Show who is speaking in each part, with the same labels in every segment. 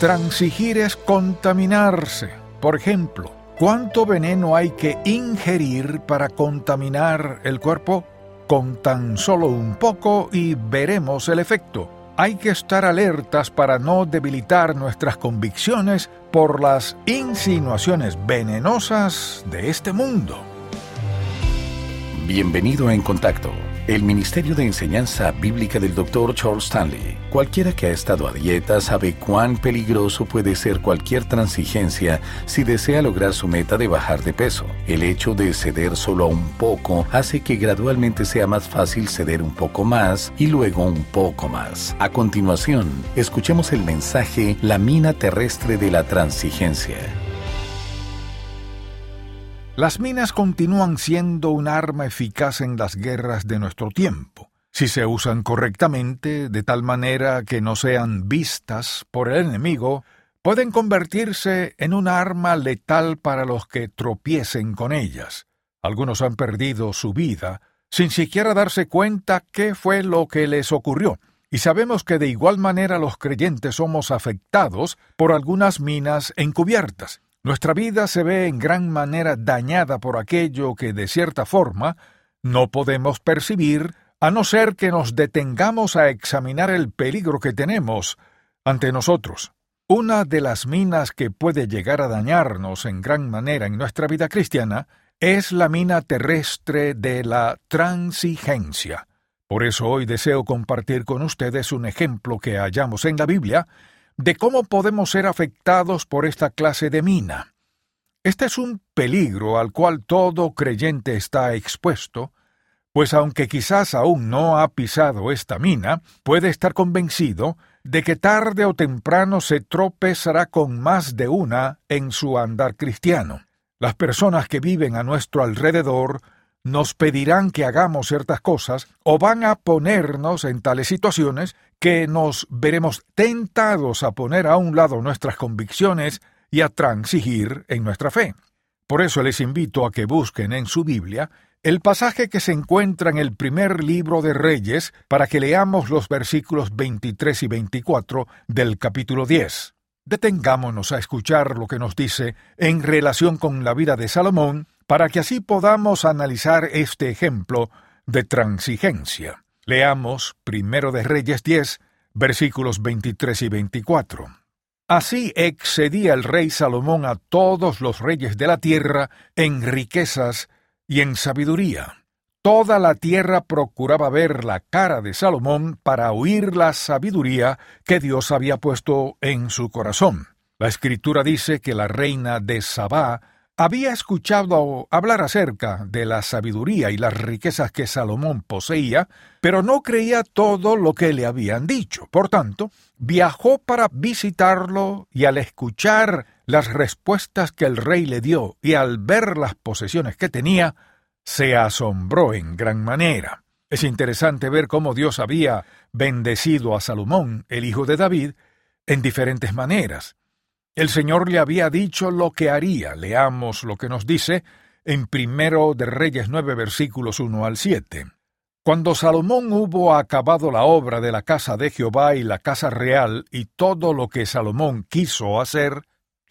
Speaker 1: Transigir es contaminarse. Por ejemplo, ¿cuánto veneno hay que ingerir para contaminar el cuerpo? Con tan solo un poco y veremos el efecto. Hay que estar alertas para no debilitar nuestras convicciones por las insinuaciones venenosas de este mundo.
Speaker 2: Bienvenido En Contacto, el Ministerio de Enseñanza Bíblica del Dr. Charles Stanley. Cualquiera que ha estado a dieta sabe cuán peligroso puede ser cualquier transigencia si desea lograr su meta de bajar de peso. El hecho de ceder solo a un poco hace que gradualmente sea más fácil ceder un poco más y luego un poco más. A continuación, escuchemos el mensaje La mina terrestre de la transigencia.
Speaker 1: Las minas continúan siendo un arma eficaz en las guerras de nuestro tiempo, si se usan correctamente, de tal manera que no sean vistas por el enemigo, pueden convertirse en un arma letal para los que tropiecen con ellas. Algunos han perdido su vida sin siquiera darse cuenta qué fue lo que les ocurrió, y sabemos que de igual manera los creyentes somos afectados por algunas minas encubiertas. Nuestra vida se ve en gran manera dañada por aquello que, de cierta forma, no podemos percibir a no ser que nos detengamos a examinar el peligro que tenemos ante nosotros. Una de las minas que puede llegar a dañarnos en gran manera en nuestra vida cristiana es la mina terrestre de la transigencia. Por eso hoy deseo compartir con ustedes un ejemplo que hallamos en la Biblia de cómo podemos ser afectados por esta clase de mina. Este es un peligro al cual todo creyente está expuesto, pues aunque quizás aún no ha pisado esta mina, puede estar convencido de que tarde o temprano se tropezará con más de una en su andar cristiano. Las personas que viven a nuestro alrededor nos pedirán que hagamos ciertas cosas o van a ponernos en tales situaciones que nos veremos tentados a poner a un lado nuestras convicciones y a transigir en nuestra fe. Por eso les invito a que busquen en su Biblia el pasaje que se encuentra en el primer libro de Reyes para que leamos los versículos 23 y 24 del capítulo 10. Detengámonos a escuchar lo que nos dice en relación con la vida de Salomón para que así podamos analizar este ejemplo de transigencia. Leamos primero de Reyes 10, versículos 23 y 24. Así excedía el rey Salomón a todos los reyes de la tierra en riquezas y en sabiduría. Toda la tierra procuraba ver la cara de Salomón para oír la sabiduría que Dios había puesto en su corazón. La escritura dice que la reina de Sabá había escuchado hablar acerca de la sabiduría y las riquezas que Salomón poseía, pero no creía todo lo que le habían dicho. Por tanto, viajó para visitarlo y al escuchar las respuestas que el rey le dio y al ver las posesiones que tenía, se asombró en gran manera. Es interesante ver cómo Dios había bendecido a Salomón, el hijo de David, en diferentes maneras. El Señor le había dicho lo que haría. Leamos lo que nos dice en primero de Reyes nueve versículos uno al siete. Cuando Salomón hubo acabado la obra de la casa de Jehová y la casa real y todo lo que Salomón quiso hacer,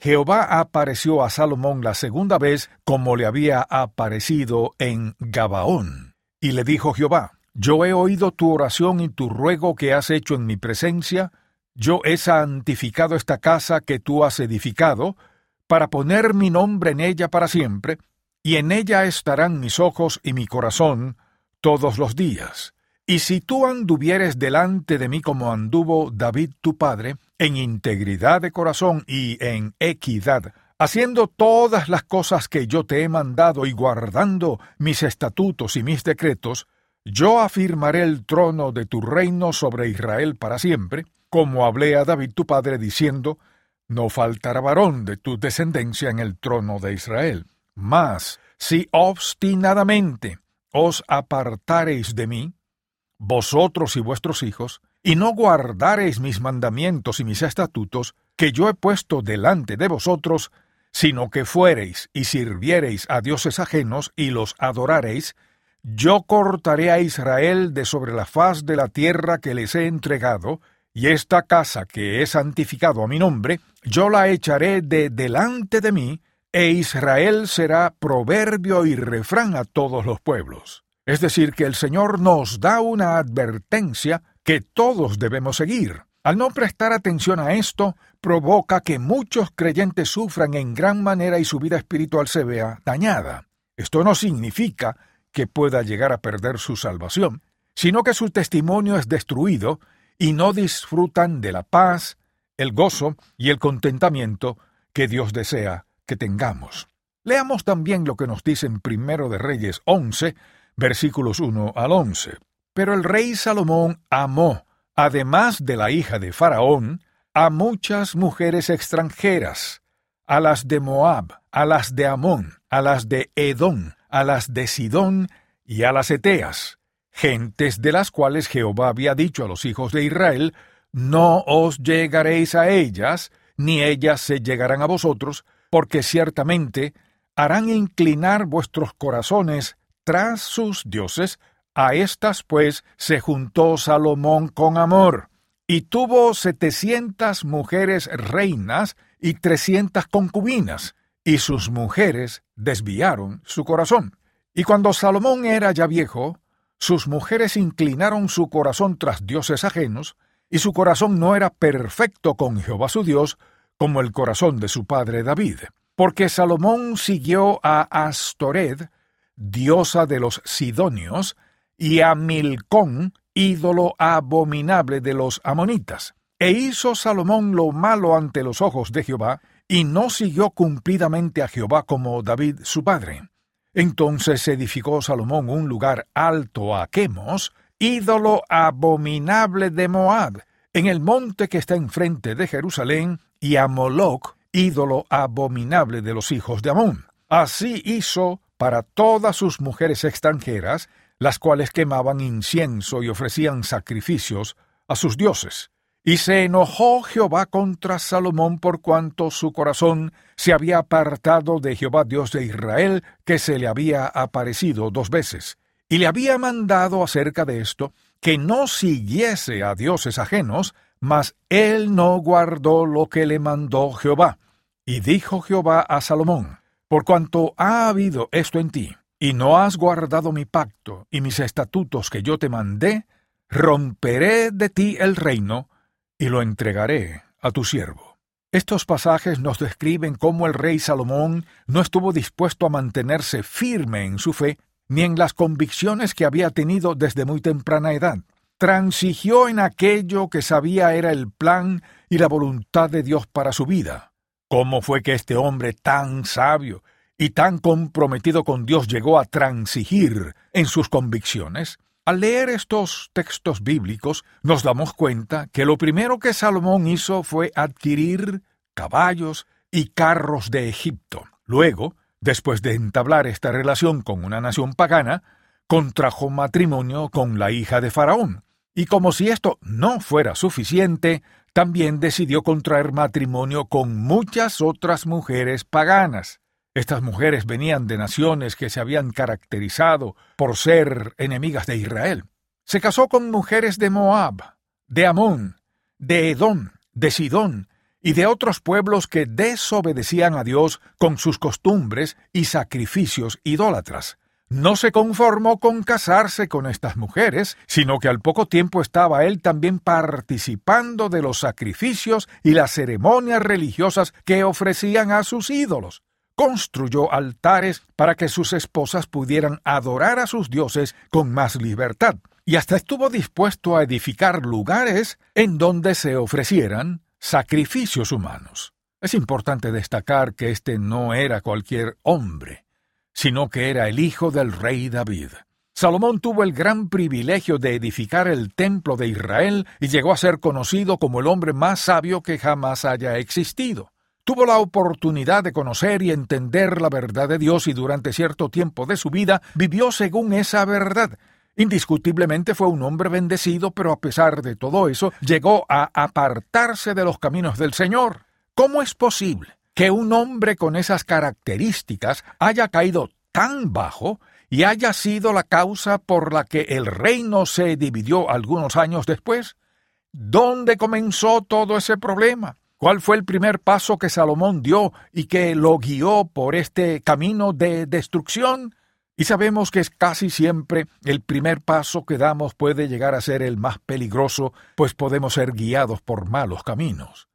Speaker 1: Jehová apareció a Salomón la segunda vez como le había aparecido en Gabaón. Y le dijo Jehová, Yo he oído tu oración y tu ruego que has hecho en mi presencia, yo he santificado esta casa que tú has edificado, para poner mi nombre en ella para siempre, y en ella estarán mis ojos y mi corazón todos los días. Y si tú anduvieres delante de mí como anduvo David tu padre, en integridad de corazón y en equidad, haciendo todas las cosas que yo te he mandado y guardando mis estatutos y mis decretos, yo afirmaré el trono de tu reino sobre Israel para siempre, como hablé a David tu padre diciendo, no faltará varón de tu descendencia en el trono de Israel. Mas, si obstinadamente os apartareis de mí, vosotros y vuestros hijos, y no guardareis mis mandamientos y mis estatutos, que yo he puesto delante de vosotros, sino que fuereis y sirviereis a dioses ajenos y los adorareis, yo cortaré a Israel de sobre la faz de la tierra que les he entregado, y esta casa que he santificado a mi nombre, yo la echaré de delante de mí, e Israel será proverbio y refrán a todos los pueblos. Es decir, que el Señor nos da una advertencia que todos debemos seguir. Al no prestar atención a esto, provoca que muchos creyentes sufran en gran manera y su vida espiritual se vea dañada. Esto no significa que pueda llegar a perder su salvación, sino que su testimonio es destruido y no disfrutan de la paz, el gozo y el contentamiento que Dios desea que tengamos. Leamos también lo que nos dice en Primero de Reyes 11, versículos 1 al 11. Pero el rey Salomón amó, además de la hija de Faraón, a muchas mujeres extranjeras, a las de Moab, a las de Amón, a las de Edom, a las de Sidón y a las Eteas, gentes de las cuales Jehová había dicho a los hijos de Israel, No os llegaréis a ellas, ni ellas se llegarán a vosotros, porque ciertamente harán inclinar vuestros corazones tras sus dioses, a estas pues se juntó Salomón con amor, y tuvo setecientas mujeres reinas y trescientas concubinas, y sus mujeres desviaron su corazón. Y cuando Salomón era ya viejo, sus mujeres inclinaron su corazón tras dioses ajenos, y su corazón no era perfecto con Jehová su Dios, como el corazón de su padre David, porque Salomón siguió a Astored, diosa de los Sidonios, y a Milcón, ídolo abominable de los amonitas. E hizo Salomón lo malo ante los ojos de Jehová, y no siguió cumplidamente a Jehová como David su padre. Entonces edificó Salomón un lugar alto a Quemos, ídolo abominable de Moab, en el monte que está enfrente de Jerusalén, y a Moloch, ídolo abominable de los hijos de Amón. Así hizo para todas sus mujeres extranjeras, las cuales quemaban incienso y ofrecían sacrificios a sus dioses. Y se enojó Jehová contra Salomón por cuanto su corazón se había apartado de Jehová Dios de Israel, que se le había aparecido dos veces, y le había mandado acerca de esto que no siguiese a dioses ajenos, mas él no guardó lo que le mandó Jehová. Y dijo Jehová a Salomón, Por cuanto ha habido esto en ti, y no has guardado mi pacto y mis estatutos que yo te mandé, romperé de ti el reino, y lo entregaré a tu siervo. Estos pasajes nos describen cómo el rey Salomón no estuvo dispuesto a mantenerse firme en su fe ni en las convicciones que había tenido desde muy temprana edad. Transigió en aquello que sabía era el plan y la voluntad de Dios para su vida. ¿Cómo fue que este hombre tan sabio y tan comprometido con Dios llegó a transigir en sus convicciones? Al leer estos textos bíblicos nos damos cuenta que lo primero que Salomón hizo fue adquirir caballos y carros de Egipto. Luego, después de entablar esta relación con una nación pagana, contrajo matrimonio con la hija de Faraón. Y como si esto no fuera suficiente, también decidió contraer matrimonio con muchas otras mujeres paganas. Estas mujeres venían de naciones que se habían caracterizado por ser enemigas de Israel. Se casó con mujeres de Moab, de Amón, de Edom, de Sidón y de otros pueblos que desobedecían a Dios con sus costumbres y sacrificios idólatras. No se conformó con casarse con estas mujeres, sino que al poco tiempo estaba él también participando de los sacrificios y las ceremonias religiosas que ofrecían a sus ídolos construyó altares para que sus esposas pudieran adorar a sus dioses con más libertad, y hasta estuvo dispuesto a edificar lugares en donde se ofrecieran sacrificios humanos. Es importante destacar que este no era cualquier hombre, sino que era el hijo del rey David. Salomón tuvo el gran privilegio de edificar el templo de Israel y llegó a ser conocido como el hombre más sabio que jamás haya existido tuvo la oportunidad de conocer y entender la verdad de Dios y durante cierto tiempo de su vida vivió según esa verdad. Indiscutiblemente fue un hombre bendecido, pero a pesar de todo eso, llegó a apartarse de los caminos del Señor. ¿Cómo es posible que un hombre con esas características haya caído tan bajo y haya sido la causa por la que el reino se dividió algunos años después? ¿Dónde comenzó todo ese problema? ¿Cuál fue el primer paso que Salomón dio y que lo guió por este camino de destrucción? Y sabemos que es casi siempre el primer paso que damos puede llegar a ser el más peligroso, pues podemos ser guiados por malos caminos.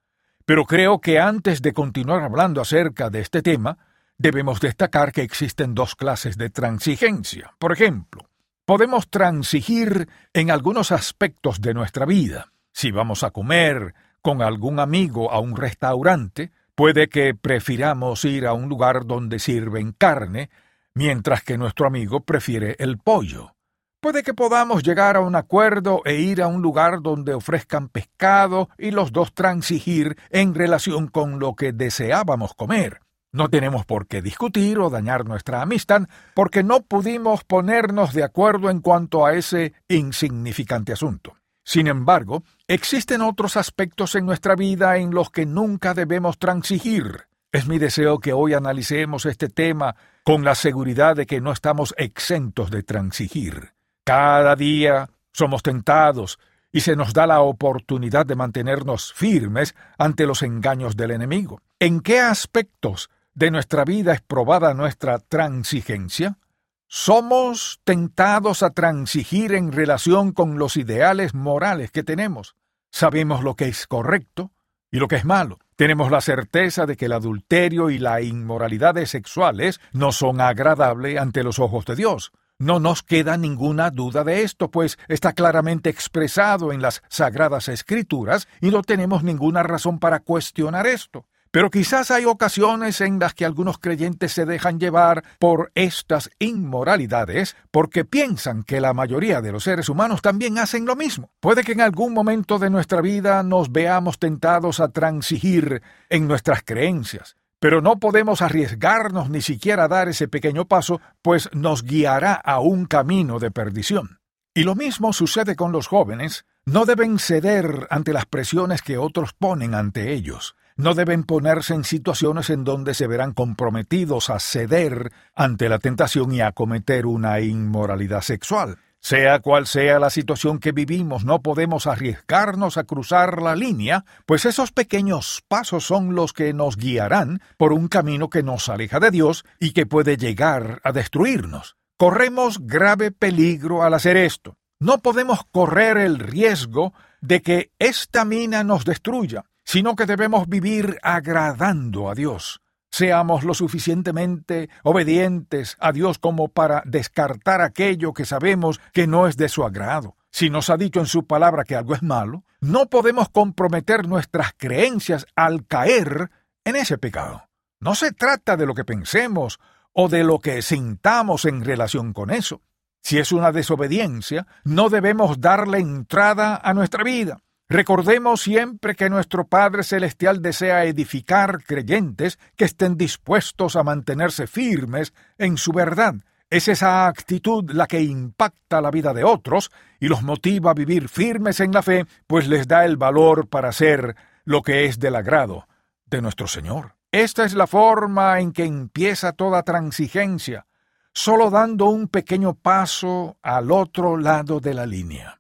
Speaker 1: Pero creo que antes de continuar hablando acerca de este tema, debemos destacar que existen dos clases de transigencia. Por ejemplo, podemos transigir en algunos aspectos de nuestra vida. Si vamos a comer, con algún amigo a un restaurante, puede que prefiramos ir a un lugar donde sirven carne, mientras que nuestro amigo prefiere el pollo. Puede que podamos llegar a un acuerdo e ir a un lugar donde ofrezcan pescado y los dos transigir en relación con lo que deseábamos comer. No tenemos por qué discutir o dañar nuestra amistad porque no pudimos ponernos de acuerdo en cuanto a ese insignificante asunto. Sin embargo, existen otros aspectos en nuestra vida en los que nunca debemos transigir. Es mi deseo que hoy analicemos este tema con la seguridad de que no estamos exentos de transigir. Cada día somos tentados y se nos da la oportunidad de mantenernos firmes ante los engaños del enemigo. ¿En qué aspectos de nuestra vida es probada nuestra transigencia? Somos tentados a transigir en relación con los ideales morales que tenemos. Sabemos lo que es correcto y lo que es malo. Tenemos la certeza de que el adulterio y las inmoralidades sexuales no son agradables ante los ojos de Dios. No nos queda ninguna duda de esto, pues está claramente expresado en las sagradas escrituras y no tenemos ninguna razón para cuestionar esto. Pero quizás hay ocasiones en las que algunos creyentes se dejan llevar por estas inmoralidades porque piensan que la mayoría de los seres humanos también hacen lo mismo. Puede que en algún momento de nuestra vida nos veamos tentados a transigir en nuestras creencias, pero no podemos arriesgarnos ni siquiera dar ese pequeño paso, pues nos guiará a un camino de perdición. Y lo mismo sucede con los jóvenes, no deben ceder ante las presiones que otros ponen ante ellos no deben ponerse en situaciones en donde se verán comprometidos a ceder ante la tentación y a cometer una inmoralidad sexual. Sea cual sea la situación que vivimos, no podemos arriesgarnos a cruzar la línea, pues esos pequeños pasos son los que nos guiarán por un camino que nos aleja de Dios y que puede llegar a destruirnos. Corremos grave peligro al hacer esto. No podemos correr el riesgo de que esta mina nos destruya sino que debemos vivir agradando a Dios. Seamos lo suficientemente obedientes a Dios como para descartar aquello que sabemos que no es de su agrado. Si nos ha dicho en su palabra que algo es malo, no podemos comprometer nuestras creencias al caer en ese pecado. No se trata de lo que pensemos o de lo que sintamos en relación con eso. Si es una desobediencia, no debemos darle entrada a nuestra vida. Recordemos siempre que nuestro Padre Celestial desea edificar creyentes que estén dispuestos a mantenerse firmes en su verdad. Es esa actitud la que impacta la vida de otros y los motiva a vivir firmes en la fe, pues les da el valor para hacer lo que es del agrado de nuestro Señor. Esta es la forma en que empieza toda transigencia, solo dando un pequeño paso al otro lado de la línea.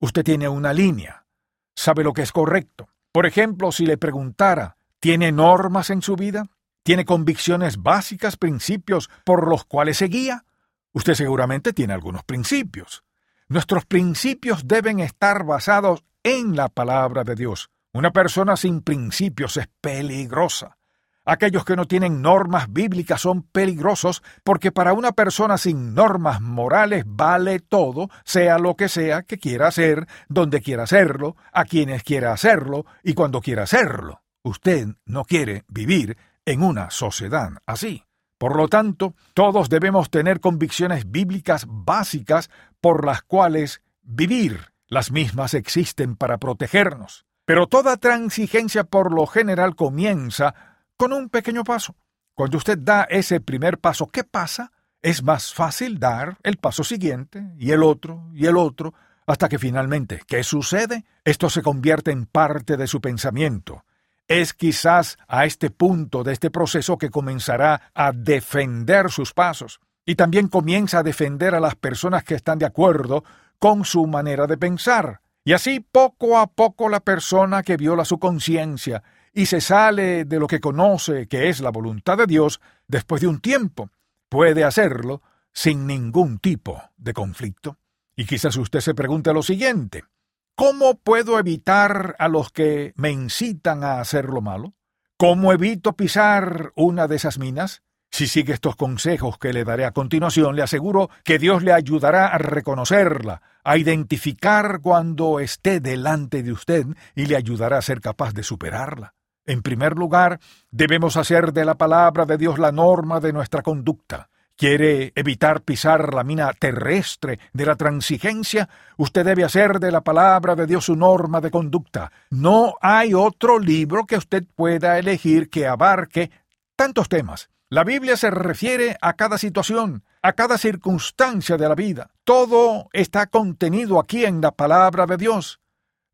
Speaker 1: Usted tiene una línea, sabe lo que es correcto. Por ejemplo, si le preguntara, ¿tiene normas en su vida? ¿Tiene convicciones básicas, principios por los cuales se guía? Usted seguramente tiene algunos principios. Nuestros principios deben estar basados en la palabra de Dios. Una persona sin principios es peligrosa. Aquellos que no tienen normas bíblicas son peligrosos porque para una persona sin normas morales vale todo, sea lo que sea que quiera hacer, donde quiera hacerlo, a quienes quiera hacerlo y cuando quiera hacerlo. Usted no quiere vivir en una sociedad así. Por lo tanto, todos debemos tener convicciones bíblicas básicas por las cuales vivir. Las mismas existen para protegernos. Pero toda transigencia por lo general comienza con un pequeño paso. Cuando usted da ese primer paso, ¿qué pasa? Es más fácil dar el paso siguiente y el otro y el otro, hasta que finalmente, ¿qué sucede? Esto se convierte en parte de su pensamiento. Es quizás a este punto de este proceso que comenzará a defender sus pasos y también comienza a defender a las personas que están de acuerdo con su manera de pensar. Y así poco a poco la persona que viola su conciencia y se sale de lo que conoce que es la voluntad de Dios, después de un tiempo, puede hacerlo sin ningún tipo de conflicto. Y quizás usted se pregunte lo siguiente, ¿cómo puedo evitar a los que me incitan a hacer lo malo? ¿Cómo evito pisar una de esas minas? Si sigue estos consejos que le daré a continuación, le aseguro que Dios le ayudará a reconocerla, a identificar cuando esté delante de usted y le ayudará a ser capaz de superarla. En primer lugar, debemos hacer de la palabra de Dios la norma de nuestra conducta. ¿Quiere evitar pisar la mina terrestre de la transigencia? Usted debe hacer de la palabra de Dios su norma de conducta. No hay otro libro que usted pueda elegir que abarque tantos temas. La Biblia se refiere a cada situación, a cada circunstancia de la vida. Todo está contenido aquí en la palabra de Dios.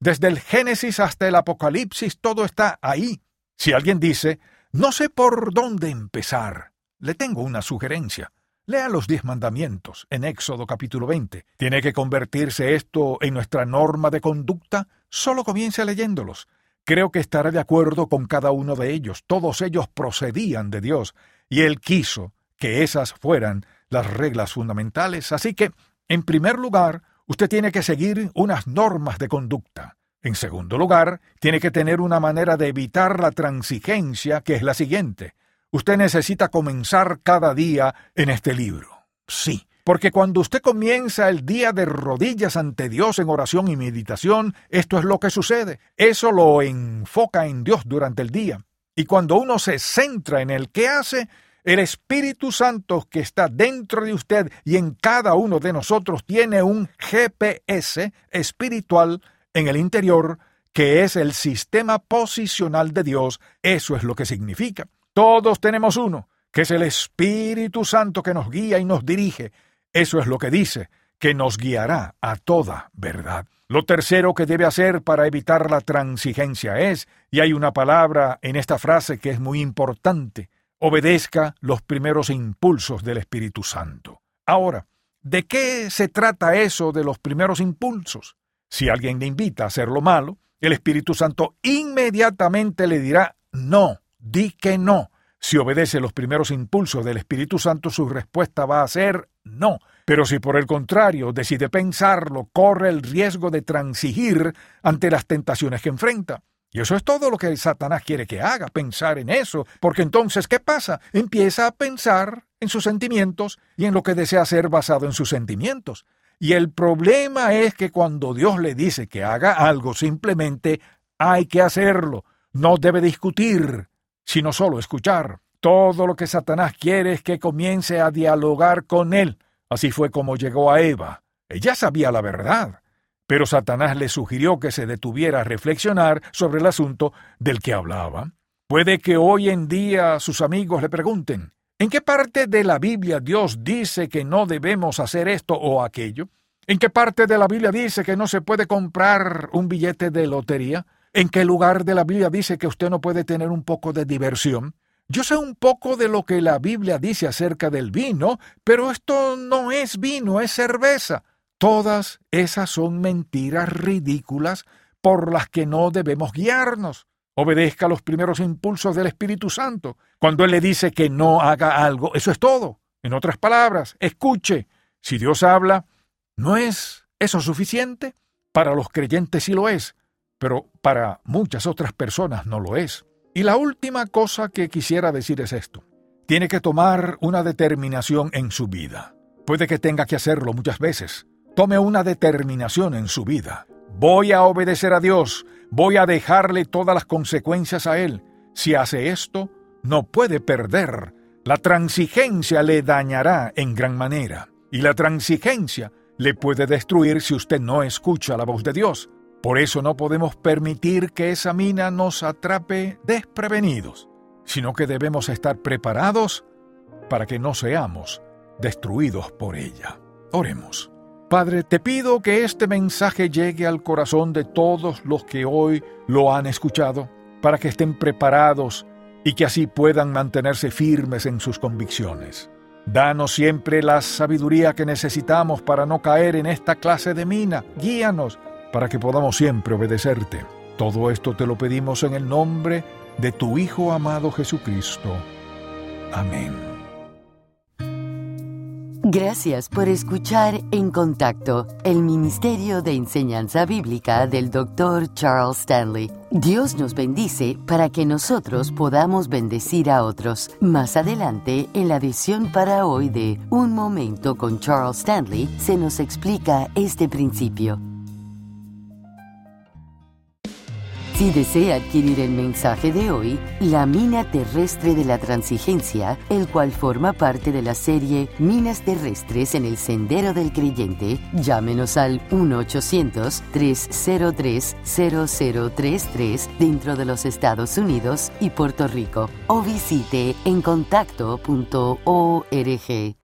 Speaker 1: Desde el Génesis hasta el Apocalipsis, todo está ahí. Si alguien dice, no sé por dónde empezar, le tengo una sugerencia. Lea los diez mandamientos en Éxodo capítulo 20. ¿Tiene que convertirse esto en nuestra norma de conducta? Solo comience leyéndolos. Creo que estará de acuerdo con cada uno de ellos. Todos ellos procedían de Dios, y Él quiso que esas fueran las reglas fundamentales. Así que, en primer lugar, usted tiene que seguir unas normas de conducta. En segundo lugar, tiene que tener una manera de evitar la transigencia, que es la siguiente. Usted necesita comenzar cada día en este libro. Sí, porque cuando usted comienza el día de rodillas ante Dios en oración y meditación, esto es lo que sucede. Eso lo enfoca en Dios durante el día. Y cuando uno se centra en el que hace, el Espíritu Santo que está dentro de usted y en cada uno de nosotros tiene un GPS espiritual en el interior que es el sistema posicional de Dios. Eso es lo que significa. Todos tenemos uno, que es el Espíritu Santo que nos guía y nos dirige. Eso es lo que dice, que nos guiará a toda verdad. Lo tercero que debe hacer para evitar la transigencia es, y hay una palabra en esta frase que es muy importante, obedezca los primeros impulsos del Espíritu Santo. Ahora, ¿de qué se trata eso de los primeros impulsos? Si alguien le invita a hacer lo malo, el Espíritu Santo inmediatamente le dirá no, di que no. Si obedece los primeros impulsos del Espíritu Santo, su respuesta va a ser no. Pero si por el contrario decide pensarlo, corre el riesgo de transigir ante las tentaciones que enfrenta. Y eso es todo lo que Satanás quiere que haga, pensar en eso, porque entonces, ¿qué pasa? Empieza a pensar en sus sentimientos y en lo que desea hacer basado en sus sentimientos. Y el problema es que cuando Dios le dice que haga algo, simplemente hay que hacerlo. No debe discutir, sino solo escuchar. Todo lo que Satanás quiere es que comience a dialogar con él. Así fue como llegó a Eva. Ella sabía la verdad, pero Satanás le sugirió que se detuviera a reflexionar sobre el asunto del que hablaba. Puede que hoy en día sus amigos le pregunten, ¿en qué parte de la Biblia Dios dice que no debemos hacer esto o aquello? ¿En qué parte de la Biblia dice que no se puede comprar un billete de lotería? ¿En qué lugar de la Biblia dice que usted no puede tener un poco de diversión? Yo sé un poco de lo que la Biblia dice acerca del vino, pero esto no es vino, es cerveza. Todas esas son mentiras ridículas por las que no debemos guiarnos. Obedezca los primeros impulsos del Espíritu Santo. Cuando Él le dice que no haga algo, eso es todo. En otras palabras, escuche. Si Dios habla, ¿no es eso suficiente? Para los creyentes sí lo es, pero para muchas otras personas no lo es. Y la última cosa que quisiera decir es esto. Tiene que tomar una determinación en su vida. Puede que tenga que hacerlo muchas veces. Tome una determinación en su vida. Voy a obedecer a Dios. Voy a dejarle todas las consecuencias a Él. Si hace esto, no puede perder. La transigencia le dañará en gran manera. Y la transigencia le puede destruir si usted no escucha la voz de Dios. Por eso no podemos permitir que esa mina nos atrape desprevenidos, sino que debemos estar preparados para que no seamos destruidos por ella. Oremos. Padre, te pido que este mensaje llegue al corazón de todos los que hoy lo han escuchado, para que estén preparados y que así puedan mantenerse firmes en sus convicciones. Danos siempre la sabiduría que necesitamos para no caer en esta clase de mina. Guíanos para que podamos siempre obedecerte. Todo esto te lo pedimos en el nombre de tu Hijo amado Jesucristo. Amén.
Speaker 3: Gracias por escuchar En Contacto, el Ministerio de Enseñanza Bíblica del Dr. Charles Stanley. Dios nos bendice para que nosotros podamos bendecir a otros. Más adelante, en la edición para hoy de Un Momento con Charles Stanley, se nos explica este principio. Si desea adquirir el mensaje de hoy, La mina terrestre de la transigencia, el cual forma parte de la serie Minas terrestres en el sendero del creyente, llámenos al 1-800-303-0033 dentro de los Estados Unidos y Puerto Rico o visite encontacto.org.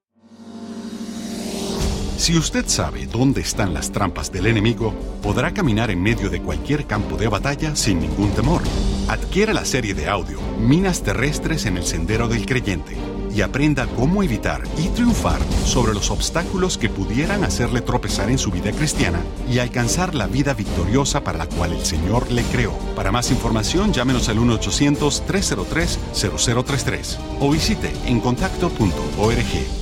Speaker 4: Si usted sabe dónde están las trampas del enemigo, podrá caminar en medio de cualquier campo de batalla sin ningún temor. Adquiera la serie de audio Minas Terrestres en el Sendero del Creyente y aprenda cómo evitar y triunfar sobre los obstáculos que pudieran hacerle tropezar en su vida cristiana y alcanzar la vida victoriosa para la cual el Señor le creó. Para más información, llámenos al 1-800-303-0033 o visite encontacto.org.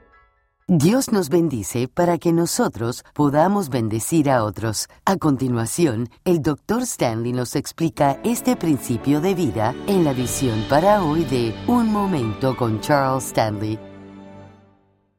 Speaker 3: Dios nos bendice para que nosotros podamos bendecir a otros. A continuación, el Dr. Stanley nos explica este principio de vida en la visión para hoy de Un Momento con Charles Stanley.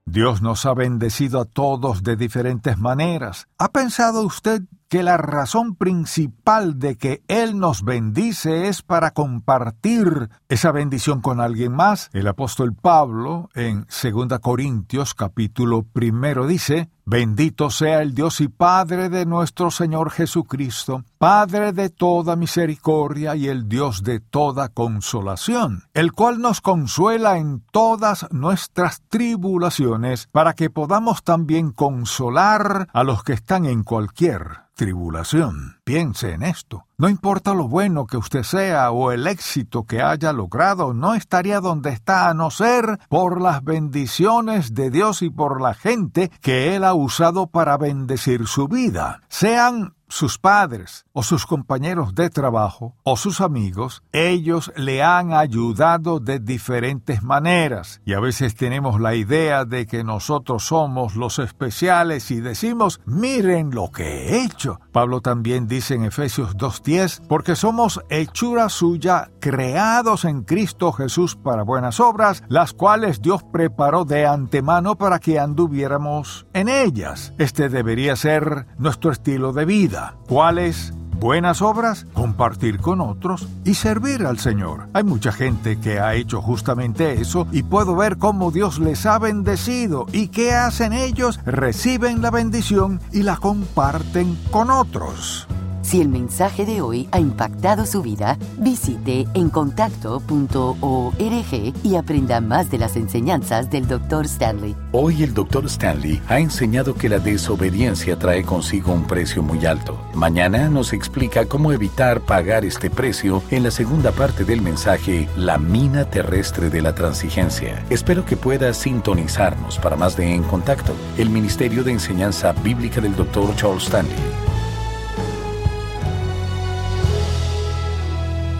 Speaker 1: Dios nos ha bendecido a todos de diferentes maneras. ¿Ha pensado usted que la razón principal de que Él nos bendice es para compartir esa bendición con alguien más. El apóstol Pablo en 2 Corintios capítulo primero dice, Bendito sea el Dios y Padre de nuestro Señor Jesucristo, Padre de toda misericordia y el Dios de toda consolación, el cual nos consuela en todas nuestras tribulaciones, para que podamos también consolar a los que están en cualquier tribulación. Piense en esto. No importa lo bueno que usted sea o el éxito que haya logrado, no estaría donde está a no ser por las bendiciones de Dios y por la gente que Él ha usado para bendecir su vida. Sean sus padres o sus compañeros de trabajo o sus amigos, ellos le han ayudado de diferentes maneras y a veces tenemos la idea de que nosotros somos los especiales y decimos, miren lo que he hecho. Pablo también dice en Efesios 2.10, porque somos hechura suya, creados en Cristo Jesús para buenas obras, las cuales Dios preparó de antemano para que anduviéramos en ellas. Este debería ser nuestro estilo de vida. ¿Cuáles? Buenas obras, compartir con otros y servir al Señor. Hay mucha gente que ha hecho justamente eso y puedo ver cómo Dios les ha bendecido y qué hacen ellos, reciben la bendición y la comparten con otros.
Speaker 3: Si el mensaje de hoy ha impactado su vida, visite encontacto.org y aprenda más de las enseñanzas del Dr. Stanley.
Speaker 2: Hoy el Dr. Stanley ha enseñado que la desobediencia trae consigo un precio muy alto. Mañana nos explica cómo evitar pagar este precio en la segunda parte del mensaje La mina terrestre de la transigencia. Espero que pueda sintonizarnos para más de En Contacto, el Ministerio de Enseñanza Bíblica del Dr. Charles Stanley.